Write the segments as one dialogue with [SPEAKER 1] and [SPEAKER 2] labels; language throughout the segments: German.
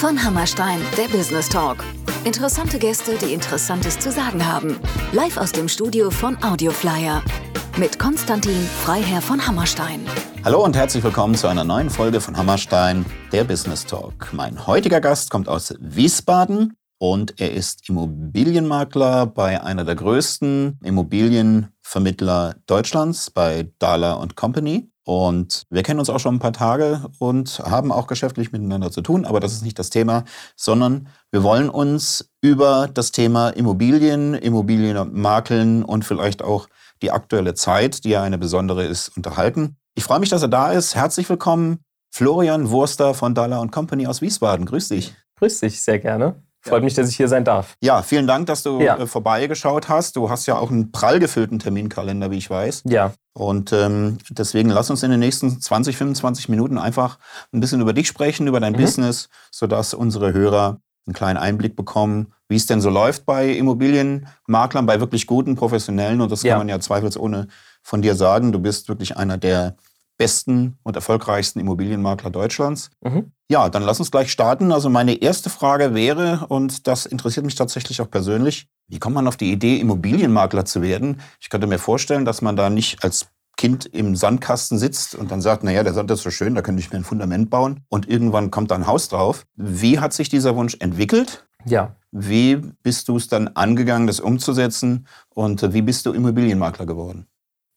[SPEAKER 1] Von Hammerstein, der Business Talk. Interessante Gäste, die Interessantes zu sagen haben. Live aus dem Studio von Audioflyer. Mit Konstantin Freiherr von Hammerstein.
[SPEAKER 2] Hallo und herzlich willkommen zu einer neuen Folge von Hammerstein, der Business Talk. Mein heutiger Gast kommt aus Wiesbaden und er ist Immobilienmakler bei einer der größten Immobilienvermittler Deutschlands, bei Dahler Company. Und wir kennen uns auch schon ein paar Tage und haben auch geschäftlich miteinander zu tun, aber das ist nicht das Thema, sondern wir wollen uns über das Thema Immobilien, Immobilienmakeln und vielleicht auch die aktuelle Zeit, die ja eine besondere ist, unterhalten. Ich freue mich, dass er da ist. Herzlich willkommen, Florian Wurster von Dalla Company aus Wiesbaden. Grüß dich.
[SPEAKER 3] Grüß dich, sehr gerne. Freut ja. mich, dass ich hier sein darf.
[SPEAKER 2] Ja, vielen Dank, dass du ja. Äh, vorbeigeschaut hast. Du hast ja auch einen prall gefüllten Terminkalender, wie ich weiß.
[SPEAKER 3] Ja.
[SPEAKER 2] Und ähm, deswegen lass uns in den nächsten 20, 25 Minuten einfach ein bisschen über dich sprechen, über dein mhm. Business, sodass unsere Hörer einen kleinen Einblick bekommen, wie es denn so läuft bei Immobilienmaklern, bei wirklich guten, professionellen. Und das ja. kann man ja zweifelsohne von dir sagen. Du bist wirklich einer der besten und erfolgreichsten Immobilienmakler Deutschlands. Mhm. Ja, dann lass uns gleich starten. Also meine erste Frage wäre, und das interessiert mich tatsächlich auch persönlich, wie kommt man auf die Idee, Immobilienmakler zu werden? Ich könnte mir vorstellen, dass man da nicht als Kind im Sandkasten sitzt und dann sagt, naja, der Sand ist so schön, da könnte ich mir ein Fundament bauen und irgendwann kommt da ein Haus drauf. Wie hat sich dieser Wunsch entwickelt?
[SPEAKER 3] Ja.
[SPEAKER 2] Wie bist du es dann angegangen, das umzusetzen und wie bist du Immobilienmakler geworden?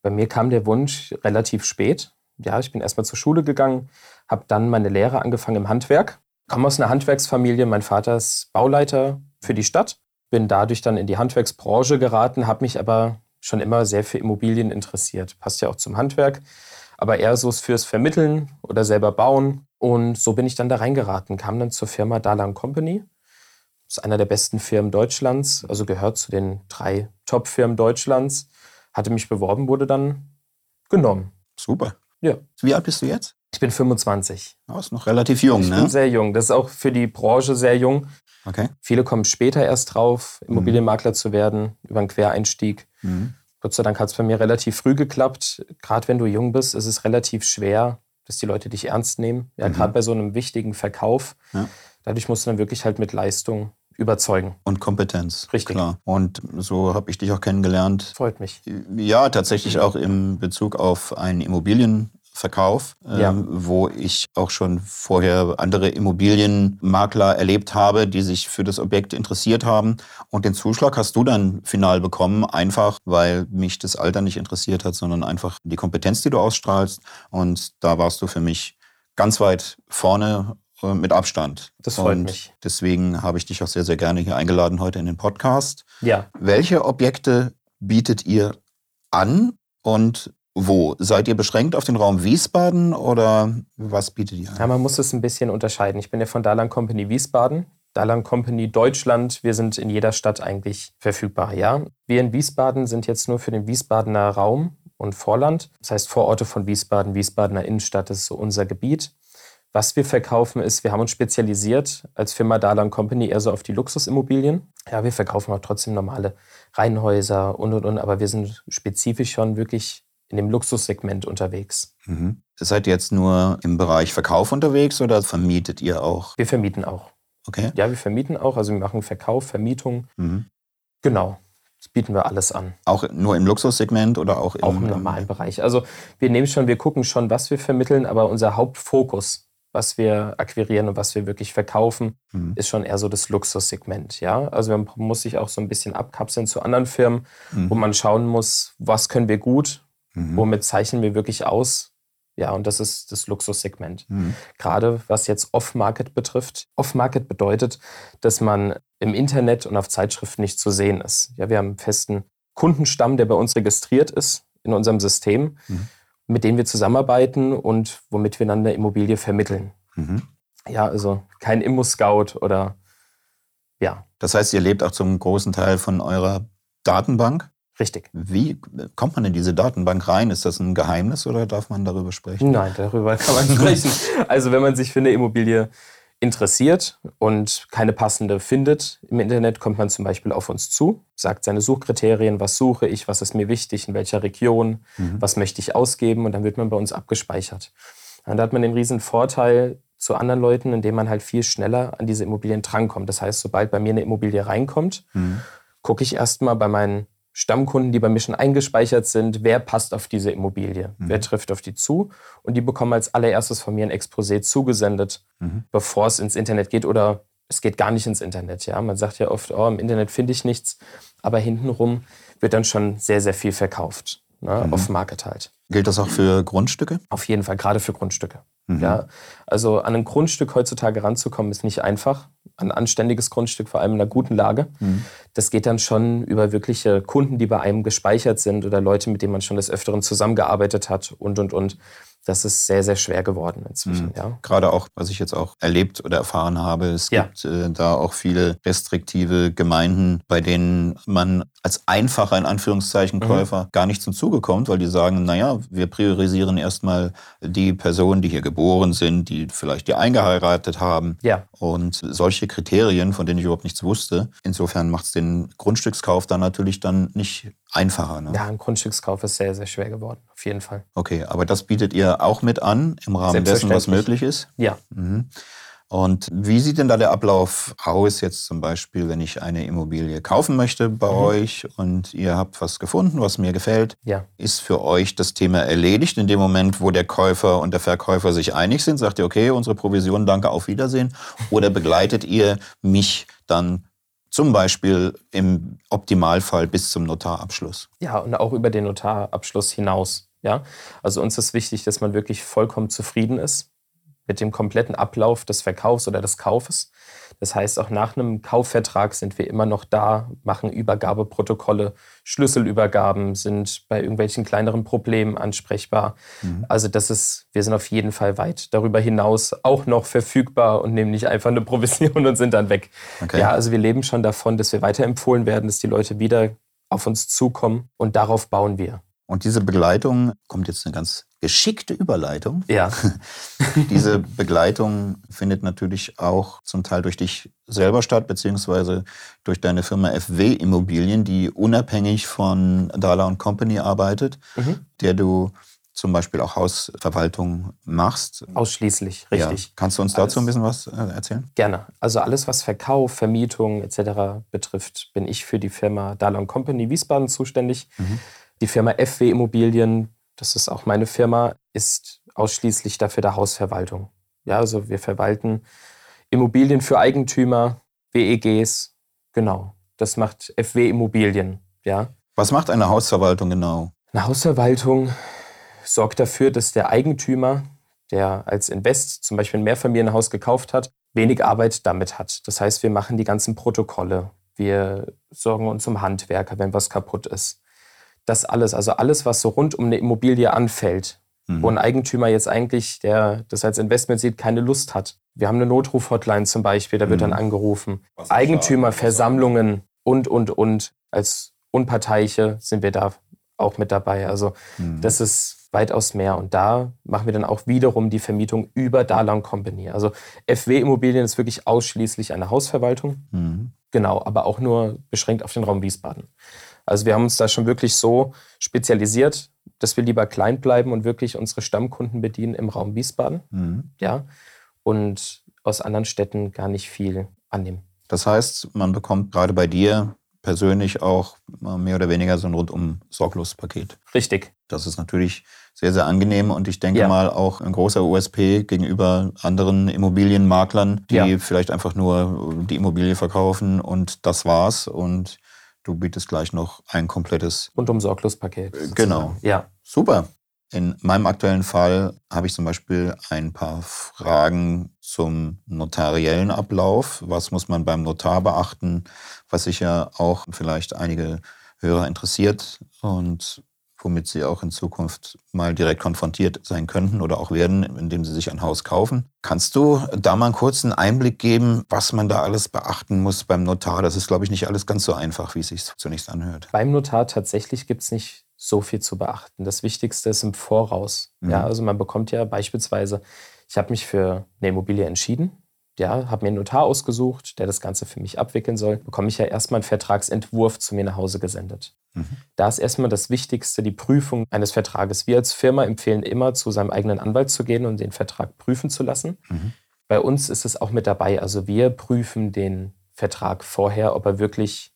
[SPEAKER 3] Bei mir kam der Wunsch relativ spät ja, ich bin erstmal zur Schule gegangen, habe dann meine Lehre angefangen im Handwerk. Komme aus einer Handwerksfamilie, mein Vater ist Bauleiter für die Stadt, bin dadurch dann in die Handwerksbranche geraten, habe mich aber schon immer sehr für Immobilien interessiert. Passt ja auch zum Handwerk, aber eher so fürs Vermitteln oder selber bauen. Und so bin ich dann da reingeraten, kam dann zur Firma Dalan Company. Ist einer der besten Firmen Deutschlands, also gehört zu den drei Top-Firmen Deutschlands. Hatte mich beworben, wurde dann genommen.
[SPEAKER 2] Super.
[SPEAKER 3] Ja.
[SPEAKER 2] Wie alt bist du jetzt?
[SPEAKER 3] Ich bin 25.
[SPEAKER 2] Oh, ist noch relativ jung,
[SPEAKER 3] ich
[SPEAKER 2] ne?
[SPEAKER 3] Bin sehr jung. Das ist auch für die Branche sehr jung.
[SPEAKER 2] Okay.
[SPEAKER 3] Viele kommen später erst drauf, Immobilienmakler mhm. zu werden, über einen Quereinstieg. Mhm. Gott sei Dank hat es bei mir relativ früh geklappt. Gerade wenn du jung bist, ist es relativ schwer, dass die Leute dich ernst nehmen. Ja, mhm. gerade bei so einem wichtigen Verkauf. Ja. Dadurch musst du dann wirklich halt mit Leistung überzeugen.
[SPEAKER 2] Und Kompetenz.
[SPEAKER 3] Richtig.
[SPEAKER 2] Klar. Und so habe ich dich auch kennengelernt.
[SPEAKER 3] Freut mich.
[SPEAKER 2] Ja, tatsächlich auch im Bezug auf einen Immobilienverkauf, ja. ähm, wo ich auch schon vorher andere Immobilienmakler erlebt habe, die sich für das Objekt interessiert haben. Und den Zuschlag hast du dann final bekommen, einfach weil mich das Alter nicht interessiert hat, sondern einfach die Kompetenz, die du ausstrahlst. Und da warst du für mich ganz weit vorne äh, mit Abstand.
[SPEAKER 3] Das freut
[SPEAKER 2] und
[SPEAKER 3] mich.
[SPEAKER 2] Deswegen habe ich dich auch sehr, sehr gerne hier eingeladen heute in den Podcast.
[SPEAKER 3] Ja.
[SPEAKER 2] Welche Objekte bietet ihr an und wo? Seid ihr beschränkt auf den Raum Wiesbaden oder was bietet ihr an?
[SPEAKER 3] Ja, man muss es ein bisschen unterscheiden. Ich bin ja von Dalan Company Wiesbaden. Dalan Company Deutschland, wir sind in jeder Stadt eigentlich verfügbar, ja. Wir in Wiesbaden sind jetzt nur für den Wiesbadener Raum und Vorland. Das heißt Vororte von Wiesbaden, Wiesbadener Innenstadt ist so unser Gebiet. Was wir verkaufen ist, wir haben uns spezialisiert als Firma Dalan Company eher so auf die Luxusimmobilien. Ja, wir verkaufen auch trotzdem normale Reihenhäuser und und und, aber wir sind spezifisch schon wirklich in dem Luxussegment unterwegs.
[SPEAKER 2] Mhm. Seid ihr jetzt nur im Bereich Verkauf unterwegs oder vermietet ihr auch?
[SPEAKER 3] Wir vermieten auch.
[SPEAKER 2] Okay.
[SPEAKER 3] Ja, wir vermieten auch. Also wir machen Verkauf, Vermietung. Mhm. Genau. Das bieten wir alles an.
[SPEAKER 2] Auch nur im Luxussegment oder auch im,
[SPEAKER 3] auch im normalen Bereich. Also wir nehmen schon, wir gucken schon, was wir vermitteln, aber unser Hauptfokus was wir akquirieren und was wir wirklich verkaufen, mhm. ist schon eher so das Luxussegment. Ja? Also man muss sich auch so ein bisschen abkapseln zu anderen Firmen, mhm. wo man schauen muss, was können wir gut, mhm. womit zeichnen wir wirklich aus. Ja, und das ist das Luxussegment. Mhm. Gerade was jetzt Off-Market betrifft. Off-Market bedeutet, dass man im Internet und auf Zeitschriften nicht zu sehen ist. Ja, wir haben einen festen Kundenstamm, der bei uns registriert ist in unserem System. Mit denen wir zusammenarbeiten und womit wir dann eine Immobilie vermitteln. Mhm. Ja, also kein Immo-Scout oder ja.
[SPEAKER 2] Das heißt, ihr lebt auch zum großen Teil von eurer Datenbank?
[SPEAKER 3] Richtig.
[SPEAKER 2] Wie kommt man in diese Datenbank rein? Ist das ein Geheimnis oder darf man darüber sprechen?
[SPEAKER 3] Nein, darüber kann man sprechen. also wenn man sich für eine Immobilie interessiert und keine passende findet im Internet, kommt man zum Beispiel auf uns zu, sagt seine Suchkriterien, was suche ich, was ist mir wichtig, in welcher Region, mhm. was möchte ich ausgeben und dann wird man bei uns abgespeichert. Und da hat man den riesen Vorteil zu anderen Leuten, indem man halt viel schneller an diese Immobilien drankommt. Das heißt, sobald bei mir eine Immobilie reinkommt, mhm. gucke ich erstmal bei meinen Stammkunden, die bei mir schon eingespeichert sind, wer passt auf diese Immobilie, mhm. wer trifft auf die zu und die bekommen als allererstes von mir ein Exposé zugesendet, mhm. bevor es ins Internet geht oder es geht gar nicht ins Internet. Ja? Man sagt ja oft, oh, im Internet finde ich nichts, aber hintenrum wird dann schon sehr, sehr viel verkauft, ne? mhm. auf Market halt.
[SPEAKER 2] Gilt das auch für Grundstücke?
[SPEAKER 3] Auf jeden Fall, gerade für Grundstücke. Mhm. Ja, also an ein Grundstück heutzutage ranzukommen, ist nicht einfach. Ein anständiges Grundstück, vor allem in einer guten Lage. Mhm. Das geht dann schon über wirkliche Kunden, die bei einem gespeichert sind oder Leute, mit denen man schon des Öfteren zusammengearbeitet hat und, und, und das ist sehr, sehr schwer geworden inzwischen. Mhm. Ja.
[SPEAKER 2] Gerade auch, was ich jetzt auch erlebt oder erfahren habe, es ja. gibt äh, da auch viele restriktive Gemeinden, bei denen man als einfacher, in Anführungszeichen, mhm. Käufer mhm. gar nicht zum Zuge kommt, weil die sagen, naja, wir priorisieren erstmal die Personen, die hier geboren sind, die vielleicht die eingeheiratet haben. Ja. Und solche Kriterien, von denen ich überhaupt nichts wusste. Insofern macht es den Grundstückskauf dann natürlich dann nicht einfacher. Ne?
[SPEAKER 3] Ja, ein Grundstückskauf ist sehr, sehr schwer geworden, auf jeden Fall.
[SPEAKER 2] Okay, aber das bietet ihr auch mit an im Rahmen dessen, was möglich ist?
[SPEAKER 3] Ja.
[SPEAKER 2] Mhm. Und wie sieht denn da der Ablauf aus, jetzt zum Beispiel, wenn ich eine Immobilie kaufen möchte bei mhm. euch und ihr habt was gefunden, was mir gefällt? Ja. Ist für euch das Thema erledigt in dem Moment, wo der Käufer und der Verkäufer sich einig sind? Sagt ihr, okay, unsere Provision, danke, auf Wiedersehen? Oder begleitet ihr mich dann zum Beispiel im Optimalfall bis zum Notarabschluss.
[SPEAKER 3] Ja, und auch über den Notarabschluss hinaus. Ja? Also uns ist wichtig, dass man wirklich vollkommen zufrieden ist mit dem kompletten Ablauf des Verkaufs oder des Kaufes. Das heißt, auch nach einem Kaufvertrag sind wir immer noch da, machen Übergabeprotokolle, Schlüsselübergaben, sind bei irgendwelchen kleineren Problemen ansprechbar. Mhm. Also das ist, wir sind auf jeden Fall weit darüber hinaus auch noch verfügbar und nehmen nicht einfach eine Provision und sind dann weg. Okay. Ja, also wir leben schon davon, dass wir weiterempfohlen werden, dass die Leute wieder auf uns zukommen und darauf bauen wir.
[SPEAKER 2] Und diese Begleitung, kommt jetzt eine ganz geschickte Überleitung.
[SPEAKER 3] Ja.
[SPEAKER 2] diese Begleitung findet natürlich auch zum Teil durch dich selber statt, beziehungsweise durch deine Firma FW Immobilien, die unabhängig von Dala Company arbeitet, mhm. der du zum Beispiel auch Hausverwaltung machst.
[SPEAKER 3] Ausschließlich, richtig.
[SPEAKER 2] Ja. Kannst du uns dazu alles, ein bisschen was äh, erzählen?
[SPEAKER 3] Gerne. Also alles, was Verkauf, Vermietung etc. betrifft, bin ich für die Firma Dala Company Wiesbaden zuständig. Mhm. Die Firma FW Immobilien, das ist auch meine Firma, ist ausschließlich dafür der Hausverwaltung. Ja, also wir verwalten Immobilien für Eigentümer, WEGs, genau. Das macht FW Immobilien, ja.
[SPEAKER 2] Was macht eine Hausverwaltung genau?
[SPEAKER 3] Eine Hausverwaltung sorgt dafür, dass der Eigentümer, der als Invest zum Beispiel ein Mehrfamilienhaus gekauft hat, wenig Arbeit damit hat. Das heißt, wir machen die ganzen Protokolle. Wir sorgen uns um Handwerker, wenn was kaputt ist das alles, also alles, was so rund um eine Immobilie anfällt, mhm. wo ein Eigentümer jetzt eigentlich, der das als Investment sieht, keine Lust hat. Wir haben eine Notruf-Hotline zum Beispiel, da wird mhm. dann angerufen. Eigentümerversammlungen und, und, und. Als Unparteiche sind wir da auch mit dabei. Also mhm. das ist weitaus mehr. Und da machen wir dann auch wiederum die Vermietung über Dalang Company. Also FW Immobilien ist wirklich ausschließlich eine Hausverwaltung. Mhm. Genau, aber auch nur beschränkt auf den Raum Wiesbaden. Also wir haben uns da schon wirklich so spezialisiert, dass wir lieber klein bleiben und wirklich unsere Stammkunden bedienen im Raum Wiesbaden. Mhm. Ja. Und aus anderen Städten gar nicht viel annehmen.
[SPEAKER 2] Das heißt, man bekommt gerade bei dir persönlich auch mehr oder weniger so ein rundum sorglos Paket.
[SPEAKER 3] Richtig.
[SPEAKER 2] Das ist natürlich sehr, sehr angenehm und ich denke ja. mal auch ein großer USP gegenüber anderen Immobilienmaklern, die ja. vielleicht einfach nur die Immobilie verkaufen und das war's und Du bietest gleich noch ein komplettes
[SPEAKER 3] rundum sorglos Paket.
[SPEAKER 2] Äh, genau. Ja. Super. In meinem aktuellen Fall habe ich zum Beispiel ein paar Fragen zum notariellen Ablauf. Was muss man beim Notar beachten? Was sicher auch vielleicht einige Hörer interessiert. Und womit sie auch in Zukunft mal direkt konfrontiert sein könnten oder auch werden, indem sie sich ein Haus kaufen. Kannst du da mal einen kurzen Einblick geben, was man da alles beachten muss beim Notar? Das ist, glaube ich, nicht alles ganz so einfach, wie es sich zunächst anhört.
[SPEAKER 3] Beim Notar tatsächlich gibt es nicht so viel zu beachten. Das Wichtigste ist im Voraus. Mhm. Ja, also man bekommt ja beispielsweise, ich habe mich für eine Immobilie entschieden, ja, habe mir einen Notar ausgesucht, der das Ganze für mich abwickeln soll, bekomme ich ja erstmal einen Vertragsentwurf zu mir nach Hause gesendet. Mhm. Da ist erstmal das Wichtigste die Prüfung eines Vertrages. Wir als Firma empfehlen immer, zu seinem eigenen Anwalt zu gehen und den Vertrag prüfen zu lassen. Mhm. bei uns ist es auch mit dabei. Also wir prüfen den Vertrag vorher, ob er wirklich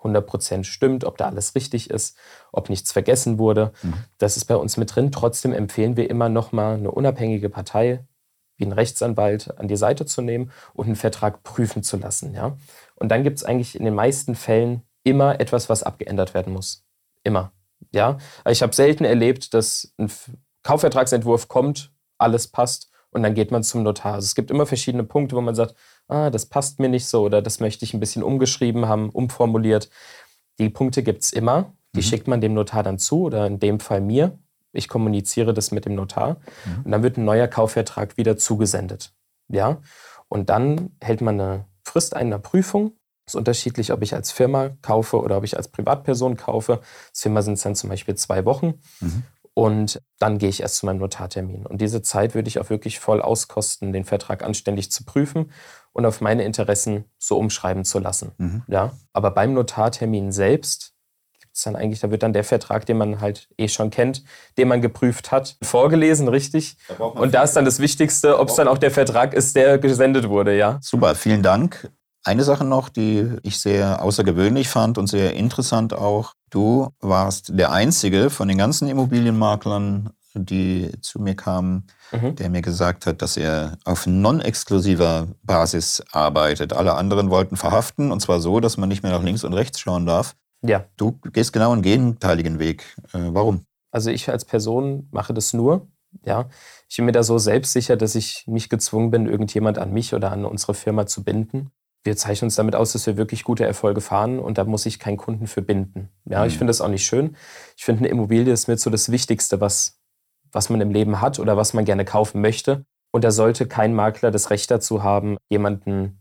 [SPEAKER 3] 100% stimmt, ob da alles richtig ist, ob nichts vergessen wurde. Mhm. Das ist bei uns mit drin. Trotzdem empfehlen wir immer nochmal eine unabhängige Partei, wie einen Rechtsanwalt, an die Seite zu nehmen und einen Vertrag prüfen zu lassen. Ja? Und dann gibt es eigentlich in den meisten Fällen immer etwas, was abgeändert werden muss. Immer. Ja? Ich habe selten erlebt, dass ein Kaufvertragsentwurf kommt, alles passt und dann geht man zum Notar. Also es gibt immer verschiedene Punkte, wo man sagt, ah, das passt mir nicht so oder das möchte ich ein bisschen umgeschrieben haben, umformuliert. Die Punkte gibt es immer. Die mhm. schickt man dem Notar dann zu oder in dem Fall mir. Ich kommuniziere das mit dem Notar mhm. und dann wird ein neuer Kaufvertrag wieder zugesendet. Ja? Und dann hält man eine Frist einer Prüfung. Es ist unterschiedlich, ob ich als Firma kaufe oder ob ich als Privatperson kaufe. Als Firma sind es dann zum Beispiel zwei Wochen. Mhm. Und dann gehe ich erst zu meinem Notartermin. Und diese Zeit würde ich auch wirklich voll auskosten, den Vertrag anständig zu prüfen und auf meine Interessen so umschreiben zu lassen. Mhm. Ja? Aber beim Notartermin selbst es dann eigentlich, da wird dann der Vertrag, den man halt eh schon kennt, den man geprüft hat, vorgelesen, richtig. Da und da ist dann das Wichtigste, ob es dann auch der Vertrag ist, der gesendet wurde, ja.
[SPEAKER 2] Super, vielen Dank. Eine Sache noch, die ich sehr außergewöhnlich fand und sehr interessant auch. Du warst der einzige von den ganzen Immobilienmaklern, die zu mir kamen, mhm. der mir gesagt hat, dass er auf non-exklusiver Basis arbeitet. Alle anderen wollten verhaften und zwar so, dass man nicht mehr nach links und rechts schauen darf.
[SPEAKER 3] Ja.
[SPEAKER 2] Du gehst genau einen gegenteiligen Weg. Äh, warum?
[SPEAKER 3] Also ich als Person mache das nur. Ja, ich bin mir da so selbstsicher, dass ich nicht gezwungen bin, irgendjemand an mich oder an unsere Firma zu binden wir zeichnen uns damit aus, dass wir wirklich gute Erfolge fahren und da muss ich keinen Kunden für binden. Ja, mhm. ich finde das auch nicht schön. Ich finde, eine Immobilie ist mit so das Wichtigste, was, was man im Leben hat oder was man gerne kaufen möchte. Und da sollte kein Makler das Recht dazu haben, jemanden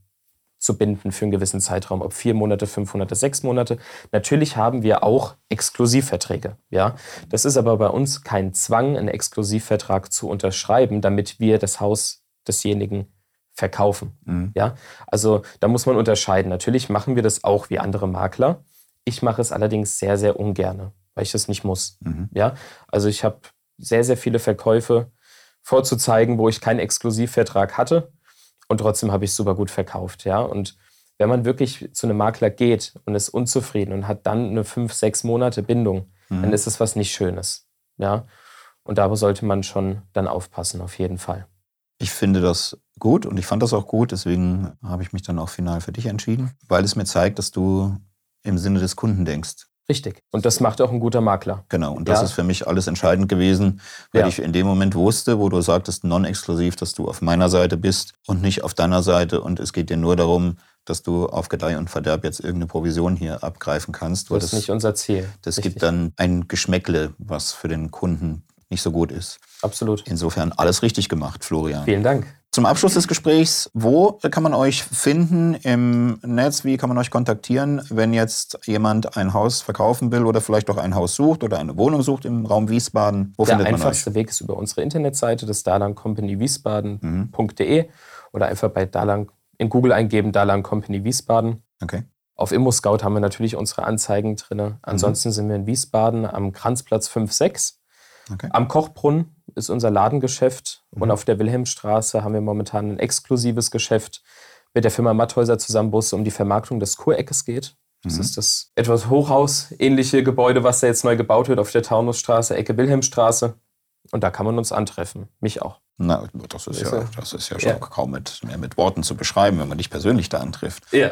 [SPEAKER 3] zu binden für einen gewissen Zeitraum, ob vier Monate, fünf Monate, sechs Monate. Natürlich haben wir auch Exklusivverträge. Ja, das ist aber bei uns kein Zwang, einen Exklusivvertrag zu unterschreiben, damit wir das Haus desjenigen verkaufen. Mhm. Ja, also da muss man unterscheiden. Natürlich machen wir das auch wie andere Makler. Ich mache es allerdings sehr, sehr ungern, weil ich es nicht muss. Mhm. Ja, also ich habe sehr, sehr viele Verkäufe vorzuzeigen, wo ich keinen Exklusivvertrag hatte und trotzdem habe ich es super gut verkauft. Ja, und wenn man wirklich zu einem Makler geht und ist unzufrieden und hat dann eine fünf, sechs Monate Bindung, mhm. dann ist es was nicht Schönes. Ja, und da sollte man schon dann aufpassen, auf jeden Fall.
[SPEAKER 2] Ich finde das gut und ich fand das auch gut, deswegen habe ich mich dann auch final für dich entschieden, weil es mir zeigt, dass du im Sinne des Kunden denkst.
[SPEAKER 3] Richtig. Und das macht auch ein guter Makler.
[SPEAKER 2] Genau. Und das ja. ist für mich alles entscheidend gewesen, weil ja. ich in dem Moment wusste, wo du sagtest, non-exklusiv, dass du auf meiner Seite bist und nicht auf deiner Seite. Und es geht dir nur darum, dass du auf Gedeih und Verderb jetzt irgendeine Provision hier abgreifen kannst.
[SPEAKER 3] Das ist nicht unser Ziel.
[SPEAKER 2] Das Richtig. gibt dann ein Geschmäckle, was für den Kunden nicht so gut ist.
[SPEAKER 3] Absolut.
[SPEAKER 2] Insofern alles richtig gemacht, Florian.
[SPEAKER 3] Vielen Dank.
[SPEAKER 2] Zum Abschluss des Gesprächs, wo kann man euch finden im Netz? Wie kann man euch kontaktieren, wenn jetzt jemand ein Haus verkaufen will oder vielleicht auch ein Haus sucht oder eine Wohnung sucht im Raum Wiesbaden?
[SPEAKER 3] Wo Der findet man euch? Der einfachste Weg ist über unsere Internetseite, das dalancompanywiesbaden.de mhm. oder einfach bei Dalan in Google eingeben, Dalan Company Wiesbaden.
[SPEAKER 2] Okay.
[SPEAKER 3] Auf ImmoScout haben wir natürlich unsere Anzeigen drin. Ansonsten mhm. sind wir in Wiesbaden am Kranzplatz 5-6. Okay. Am Kochbrunnen ist unser Ladengeschäft mhm. und auf der Wilhelmstraße haben wir momentan ein exklusives Geschäft mit der Firma Matthäuser zusammen, wo es um die Vermarktung des Kureckes geht. Das mhm. ist das etwas Hochhaus-ähnliche Gebäude, was da jetzt neu gebaut wird auf der Taunusstraße, Ecke Wilhelmstraße. Und da kann man uns antreffen. Mich auch.
[SPEAKER 2] Na, das ist, ja, das ist ja schon ja. kaum mit, mehr mit Worten zu beschreiben, wenn man dich persönlich da antrifft.
[SPEAKER 3] Ja,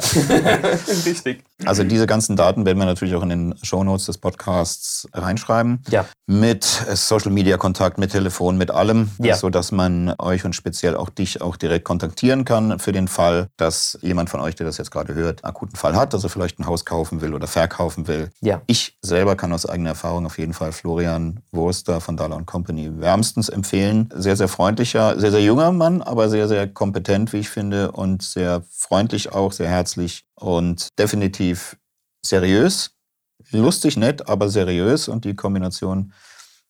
[SPEAKER 3] richtig.
[SPEAKER 2] Also diese ganzen Daten werden wir natürlich auch in den Shownotes des Podcasts reinschreiben.
[SPEAKER 3] Ja.
[SPEAKER 2] Mit Social-Media-Kontakt, mit Telefon, mit allem, ja. sodass man euch und speziell auch dich auch direkt kontaktieren kann für den Fall, dass jemand von euch, der das jetzt gerade hört, einen akuten Fall hat, dass er vielleicht ein Haus kaufen will oder verkaufen will.
[SPEAKER 3] Ja.
[SPEAKER 2] Ich selber kann aus eigener Erfahrung auf jeden Fall Florian Wurster von Dollar Company wärmstens empfehlen. Sehr, sehr freundlich freundlicher, sehr, sehr junger Mann, aber sehr, sehr kompetent, wie ich finde, und sehr freundlich auch, sehr herzlich und definitiv seriös. Lustig, nett, aber seriös und die Kombination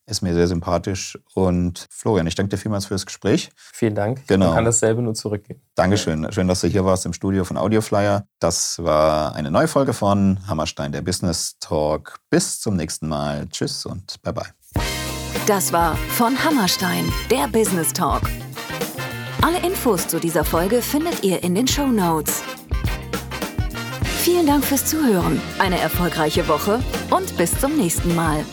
[SPEAKER 2] ist mir sehr sympathisch. Und Florian, ich danke dir vielmals für das Gespräch.
[SPEAKER 3] Vielen Dank.
[SPEAKER 2] Genau.
[SPEAKER 3] Ich kann dasselbe nur zurückgeben.
[SPEAKER 2] Dankeschön. Schön, dass du hier warst im Studio von Audioflyer. Das war eine neue Folge von Hammerstein, der Business Talk. Bis zum nächsten Mal. Tschüss und bye bye.
[SPEAKER 1] Das war von Hammerstein, der Business Talk. Alle Infos zu dieser Folge findet ihr in den Show Notes. Vielen Dank fürs Zuhören, eine erfolgreiche Woche und bis zum nächsten Mal.